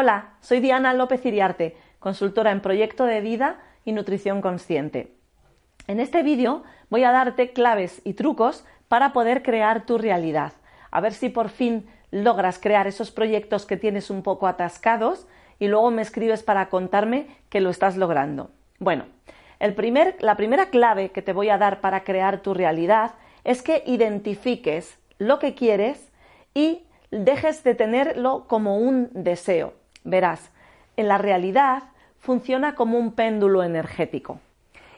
Hola, soy Diana López Iriarte, consultora en proyecto de vida y nutrición consciente. En este vídeo voy a darte claves y trucos para poder crear tu realidad. A ver si por fin logras crear esos proyectos que tienes un poco atascados y luego me escribes para contarme que lo estás logrando. Bueno, el primer, la primera clave que te voy a dar para crear tu realidad es que identifiques lo que quieres y dejes de tenerlo como un deseo. Verás, en la realidad funciona como un péndulo energético.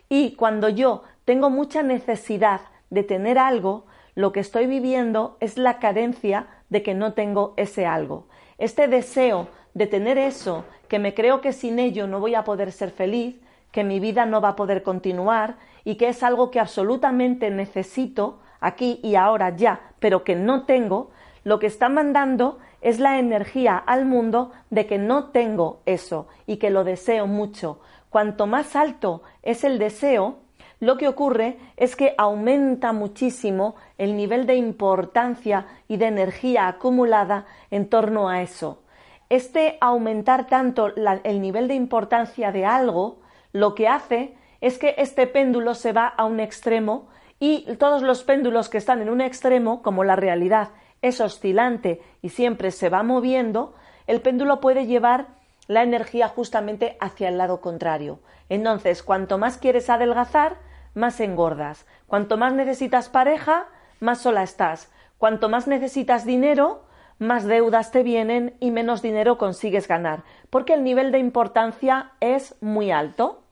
Y cuando yo tengo mucha necesidad de tener algo, lo que estoy viviendo es la carencia de que no tengo ese algo. Este deseo de tener eso, que me creo que sin ello no voy a poder ser feliz, que mi vida no va a poder continuar y que es algo que absolutamente necesito aquí y ahora ya, pero que no tengo, lo que está mandando es la energía al mundo de que no tengo eso y que lo deseo mucho. Cuanto más alto es el deseo, lo que ocurre es que aumenta muchísimo el nivel de importancia y de energía acumulada en torno a eso. Este aumentar tanto el nivel de importancia de algo, lo que hace es que este péndulo se va a un extremo y todos los péndulos que están en un extremo, como la realidad es oscilante y siempre se va moviendo, el péndulo puede llevar la energía justamente hacia el lado contrario. Entonces, cuanto más quieres adelgazar, más engordas. Cuanto más necesitas pareja, más sola estás. Cuanto más necesitas dinero, más deudas te vienen y menos dinero consigues ganar, porque el nivel de importancia es muy alto.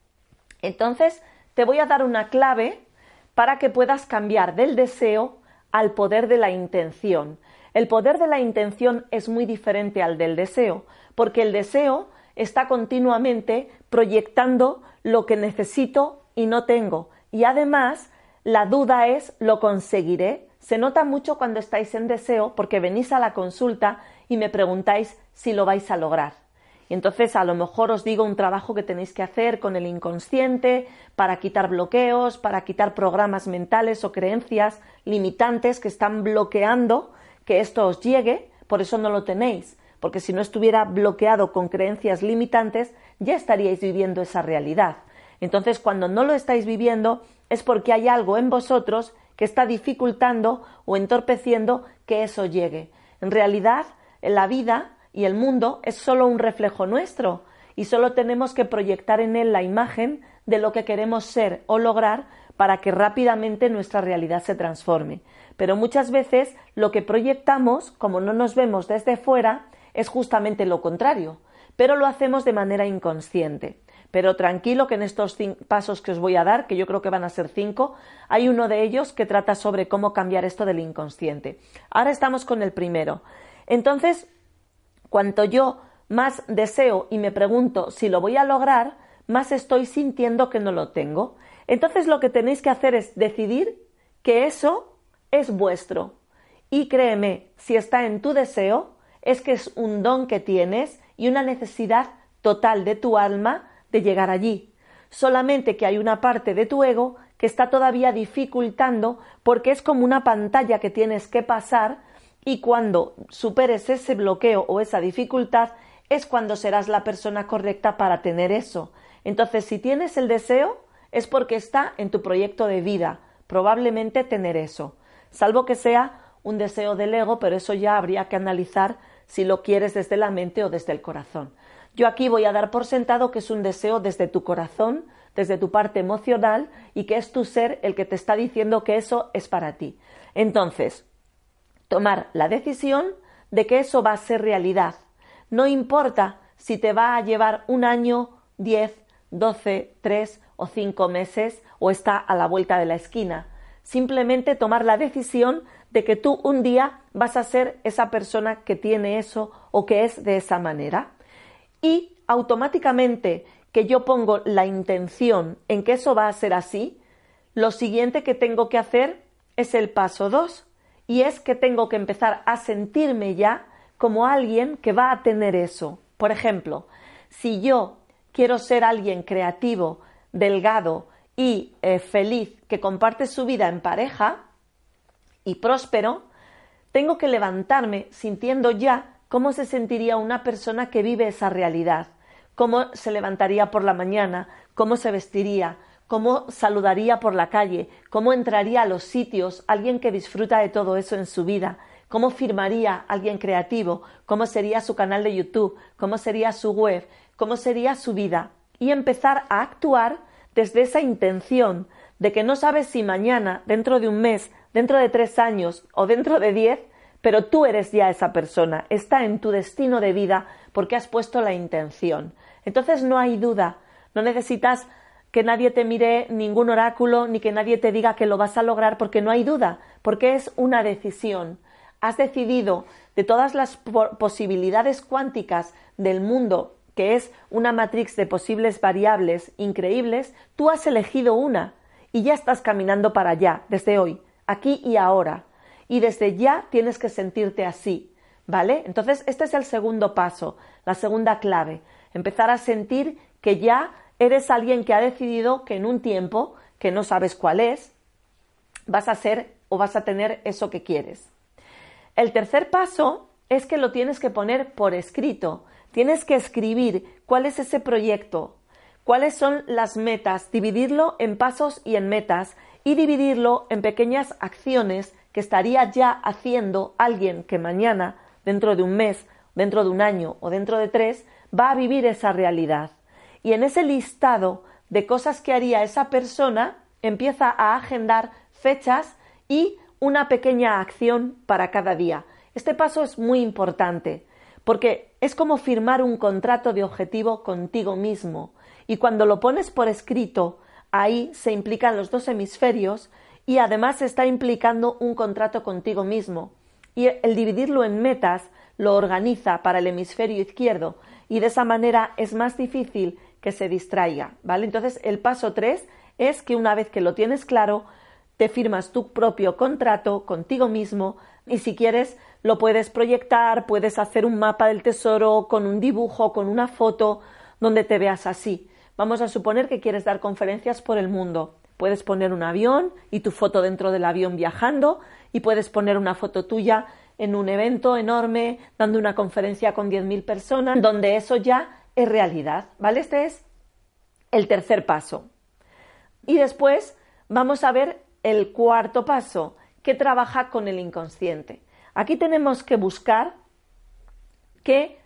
Entonces, te voy a dar una clave para que puedas cambiar del deseo al poder de la intención. El poder de la intención es muy diferente al del deseo, porque el deseo está continuamente proyectando lo que necesito y no tengo. Y además, la duda es, ¿lo conseguiré? Se nota mucho cuando estáis en deseo porque venís a la consulta y me preguntáis si lo vais a lograr. Y entonces a lo mejor os digo un trabajo que tenéis que hacer con el inconsciente para quitar bloqueos, para quitar programas mentales o creencias limitantes que están bloqueando que esto os llegue, por eso no lo tenéis, porque si no estuviera bloqueado con creencias limitantes, ya estaríais viviendo esa realidad. Entonces, cuando no lo estáis viviendo, es porque hay algo en vosotros que está dificultando o entorpeciendo que eso llegue. En realidad, la vida y el mundo es solo un reflejo nuestro y solo tenemos que proyectar en él la imagen de lo que queremos ser o lograr para que rápidamente nuestra realidad se transforme. Pero muchas veces lo que proyectamos, como no nos vemos desde fuera, es justamente lo contrario, pero lo hacemos de manera inconsciente. Pero tranquilo que en estos pasos que os voy a dar, que yo creo que van a ser cinco, hay uno de ellos que trata sobre cómo cambiar esto del inconsciente. Ahora estamos con el primero. Entonces, cuanto yo más deseo y me pregunto si lo voy a lograr, más estoy sintiendo que no lo tengo. Entonces lo que tenéis que hacer es decidir que eso es vuestro. Y créeme, si está en tu deseo, es que es un don que tienes y una necesidad total de tu alma de llegar allí. Solamente que hay una parte de tu ego que está todavía dificultando porque es como una pantalla que tienes que pasar y cuando superes ese bloqueo o esa dificultad es cuando serás la persona correcta para tener eso. Entonces, si tienes el deseo, es porque está en tu proyecto de vida, probablemente tener eso, salvo que sea un deseo del ego, pero eso ya habría que analizar si lo quieres desde la mente o desde el corazón. Yo aquí voy a dar por sentado que es un deseo desde tu corazón, desde tu parte emocional y que es tu ser el que te está diciendo que eso es para ti. Entonces, tomar la decisión de que eso va a ser realidad. No importa si te va a llevar un año, diez, 12, 3 o 5 meses o está a la vuelta de la esquina. Simplemente tomar la decisión de que tú un día vas a ser esa persona que tiene eso o que es de esa manera. Y automáticamente que yo pongo la intención en que eso va a ser así, lo siguiente que tengo que hacer es el paso 2 y es que tengo que empezar a sentirme ya como alguien que va a tener eso. Por ejemplo, si yo quiero ser alguien creativo, delgado y eh, feliz, que comparte su vida en pareja y próspero, tengo que levantarme sintiendo ya cómo se sentiría una persona que vive esa realidad, cómo se levantaría por la mañana, cómo se vestiría, cómo saludaría por la calle, cómo entraría a los sitios alguien que disfruta de todo eso en su vida, cómo firmaría alguien creativo, cómo sería su canal de YouTube, cómo sería su web, cómo sería su vida y empezar a actuar desde esa intención de que no sabes si mañana, dentro de un mes, dentro de tres años o dentro de diez, pero tú eres ya esa persona, está en tu destino de vida porque has puesto la intención. Entonces no hay duda, no necesitas que nadie te mire ningún oráculo ni que nadie te diga que lo vas a lograr porque no hay duda, porque es una decisión has decidido de todas las posibilidades cuánticas del mundo, que es una matrix de posibles variables increíbles, tú has elegido una y ya estás caminando para allá, desde hoy, aquí y ahora. Y desde ya tienes que sentirte así, ¿vale? Entonces, este es el segundo paso, la segunda clave, empezar a sentir que ya eres alguien que ha decidido que en un tiempo, que no sabes cuál es, vas a ser o vas a tener eso que quieres. El tercer paso es que lo tienes que poner por escrito. Tienes que escribir cuál es ese proyecto, cuáles son las metas, dividirlo en pasos y en metas y dividirlo en pequeñas acciones que estaría ya haciendo alguien que mañana, dentro de un mes, dentro de un año o dentro de tres, va a vivir esa realidad. Y en ese listado de cosas que haría esa persona, empieza a agendar fechas y una pequeña acción para cada día. Este paso es muy importante porque es como firmar un contrato de objetivo contigo mismo y cuando lo pones por escrito, ahí se implican los dos hemisferios y además está implicando un contrato contigo mismo. Y el dividirlo en metas lo organiza para el hemisferio izquierdo y de esa manera es más difícil que se distraiga, ¿vale? Entonces, el paso tres es que una vez que lo tienes claro, te firmas tu propio contrato contigo mismo y si quieres lo puedes proyectar, puedes hacer un mapa del tesoro con un dibujo, con una foto, donde te veas así. Vamos a suponer que quieres dar conferencias por el mundo. Puedes poner un avión y tu foto dentro del avión viajando y puedes poner una foto tuya en un evento enorme dando una conferencia con 10.000 personas, donde eso ya es realidad, ¿vale? Este es el tercer paso. Y después vamos a ver el cuarto paso, que trabaja con el inconsciente. Aquí tenemos que buscar qué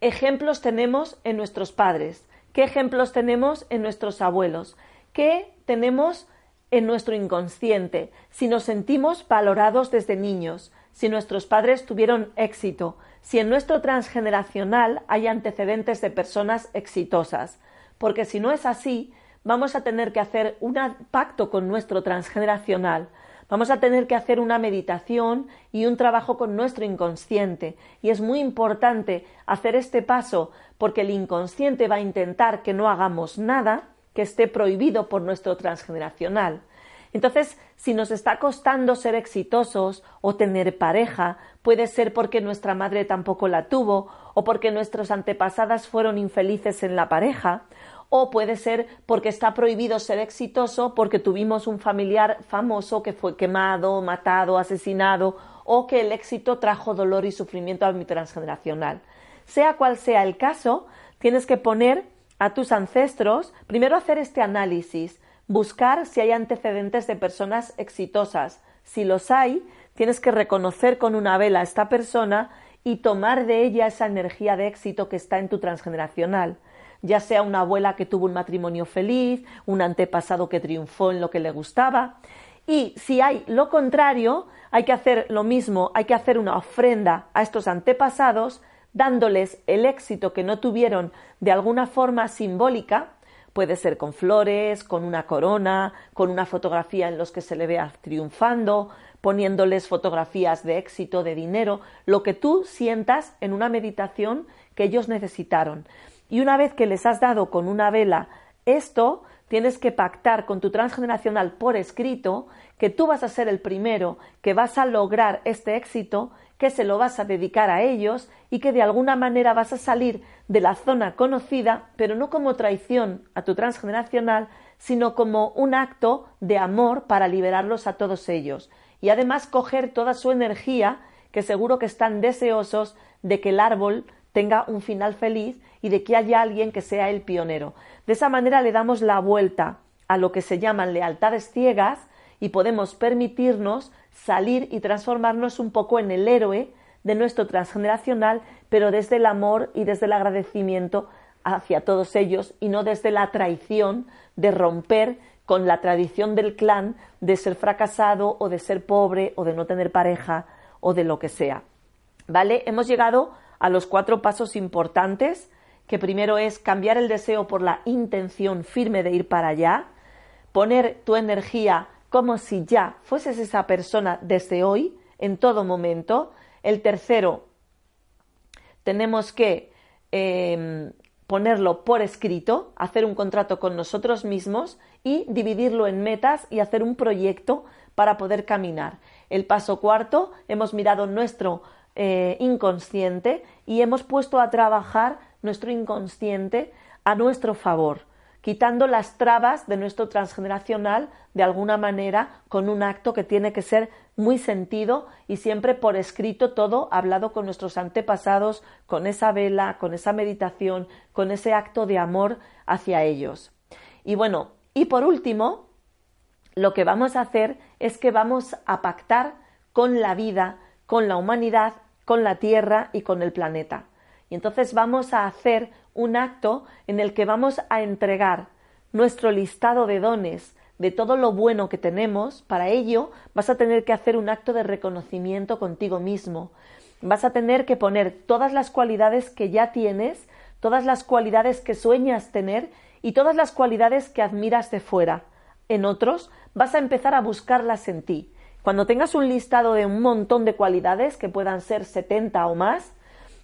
ejemplos tenemos en nuestros padres, qué ejemplos tenemos en nuestros abuelos, qué tenemos en nuestro inconsciente, si nos sentimos valorados desde niños, si nuestros padres tuvieron éxito, si en nuestro transgeneracional hay antecedentes de personas exitosas, porque si no es así, vamos a tener que hacer un pacto con nuestro transgeneracional, vamos a tener que hacer una meditación y un trabajo con nuestro inconsciente. Y es muy importante hacer este paso porque el inconsciente va a intentar que no hagamos nada que esté prohibido por nuestro transgeneracional. Entonces, si nos está costando ser exitosos o tener pareja, puede ser porque nuestra madre tampoco la tuvo, o porque nuestros antepasadas fueron infelices en la pareja, o puede ser porque está prohibido ser exitoso porque tuvimos un familiar famoso que fue quemado, matado, asesinado o que el éxito trajo dolor y sufrimiento a mi transgeneracional. Sea cual sea el caso, tienes que poner a tus ancestros, primero hacer este análisis, buscar si hay antecedentes de personas exitosas. Si los hay, tienes que reconocer con una vela a esta persona y tomar de ella esa energía de éxito que está en tu transgeneracional ya sea una abuela que tuvo un matrimonio feliz, un antepasado que triunfó en lo que le gustaba. Y si hay lo contrario, hay que hacer lo mismo, hay que hacer una ofrenda a estos antepasados, dándoles el éxito que no tuvieron de alguna forma simbólica, Puede ser con flores, con una corona, con una fotografía en los que se le vea triunfando, poniéndoles fotografías de éxito, de dinero, lo que tú sientas en una meditación que ellos necesitaron. Y una vez que les has dado con una vela esto, tienes que pactar con tu transgeneracional por escrito que tú vas a ser el primero que vas a lograr este éxito, que se lo vas a dedicar a ellos y que de alguna manera vas a salir de la zona conocida, pero no como traición a tu transgeneracional, sino como un acto de amor para liberarlos a todos ellos. Y además coger toda su energía, que seguro que están deseosos de que el árbol tenga un final feliz y de que haya alguien que sea el pionero. De esa manera le damos la vuelta a lo que se llaman lealtades ciegas y podemos permitirnos salir y transformarnos un poco en el héroe de nuestro transgeneracional, pero desde el amor y desde el agradecimiento hacia todos ellos y no desde la traición de romper con la tradición del clan de ser fracasado o de ser pobre o de no tener pareja o de lo que sea. ¿Vale? Hemos llegado a los cuatro pasos importantes, que primero es cambiar el deseo por la intención firme de ir para allá, poner tu energía como si ya fueses esa persona desde hoy, en todo momento. El tercero, tenemos que em, ponerlo por escrito, hacer un contrato con nosotros mismos y dividirlo en metas y hacer un proyecto para poder caminar. El paso cuarto, hemos mirado nuestro eh, inconsciente y hemos puesto a trabajar nuestro inconsciente a nuestro favor, quitando las trabas de nuestro transgeneracional de alguna manera con un acto que tiene que ser muy sentido y siempre por escrito todo hablado con nuestros antepasados, con esa vela, con esa meditación, con ese acto de amor hacia ellos. Y bueno, y por último, lo que vamos a hacer es que vamos a pactar con la vida, con la humanidad, con la Tierra y con el planeta. Y entonces vamos a hacer un acto en el que vamos a entregar nuestro listado de dones, de todo lo bueno que tenemos, para ello vas a tener que hacer un acto de reconocimiento contigo mismo. Vas a tener que poner todas las cualidades que ya tienes, todas las cualidades que sueñas tener y todas las cualidades que admiras de fuera. En otros vas a empezar a buscarlas en ti. Cuando tengas un listado de un montón de cualidades, que puedan ser 70 o más,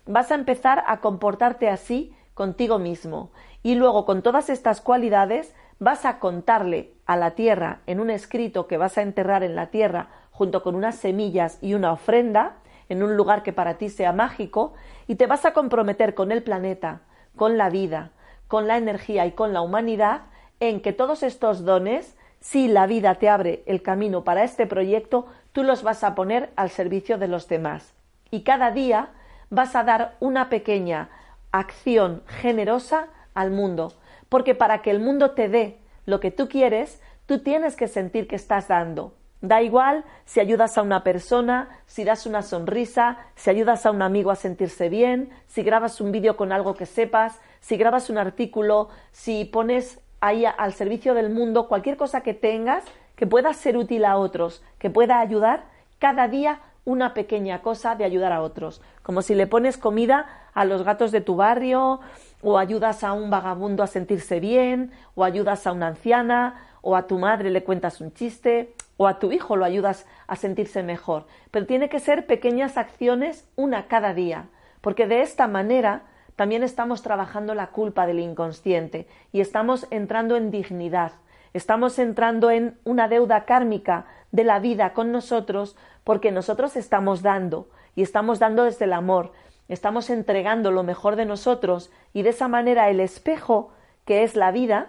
vas a empezar a comportarte así contigo mismo. Y luego con todas estas cualidades vas a contarle a la tierra en un escrito que vas a enterrar en la tierra junto con unas semillas y una ofrenda en un lugar que para ti sea mágico y te vas a comprometer con el planeta, con la vida, con la energía y con la humanidad en que todos estos dones si la vida te abre el camino para este proyecto, tú los vas a poner al servicio de los demás. Y cada día vas a dar una pequeña acción generosa al mundo, porque para que el mundo te dé lo que tú quieres, tú tienes que sentir que estás dando. Da igual si ayudas a una persona, si das una sonrisa, si ayudas a un amigo a sentirse bien, si grabas un vídeo con algo que sepas, si grabas un artículo, si pones ahí al servicio del mundo, cualquier cosa que tengas que pueda ser útil a otros, que pueda ayudar, cada día una pequeña cosa de ayudar a otros, como si le pones comida a los gatos de tu barrio, o ayudas a un vagabundo a sentirse bien, o ayudas a una anciana, o a tu madre le cuentas un chiste, o a tu hijo lo ayudas a sentirse mejor. Pero tiene que ser pequeñas acciones, una cada día, porque de esta manera también estamos trabajando la culpa del inconsciente y estamos entrando en dignidad, estamos entrando en una deuda kármica de la vida con nosotros porque nosotros estamos dando y estamos dando desde el amor, estamos entregando lo mejor de nosotros y de esa manera el espejo que es la vida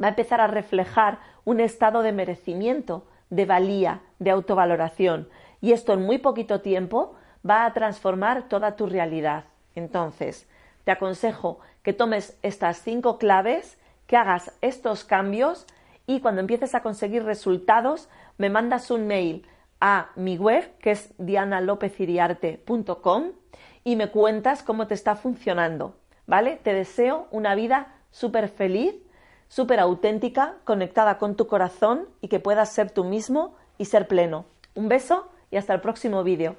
va a empezar a reflejar un estado de merecimiento, de valía, de autovaloración y esto en muy poquito tiempo va a transformar toda tu realidad. Entonces, te aconsejo que tomes estas cinco claves, que hagas estos cambios y cuando empieces a conseguir resultados me mandas un mail a mi web que es dianalopeziriarte.com y me cuentas cómo te está funcionando, ¿vale? Te deseo una vida súper feliz, súper auténtica, conectada con tu corazón y que puedas ser tú mismo y ser pleno. Un beso y hasta el próximo vídeo.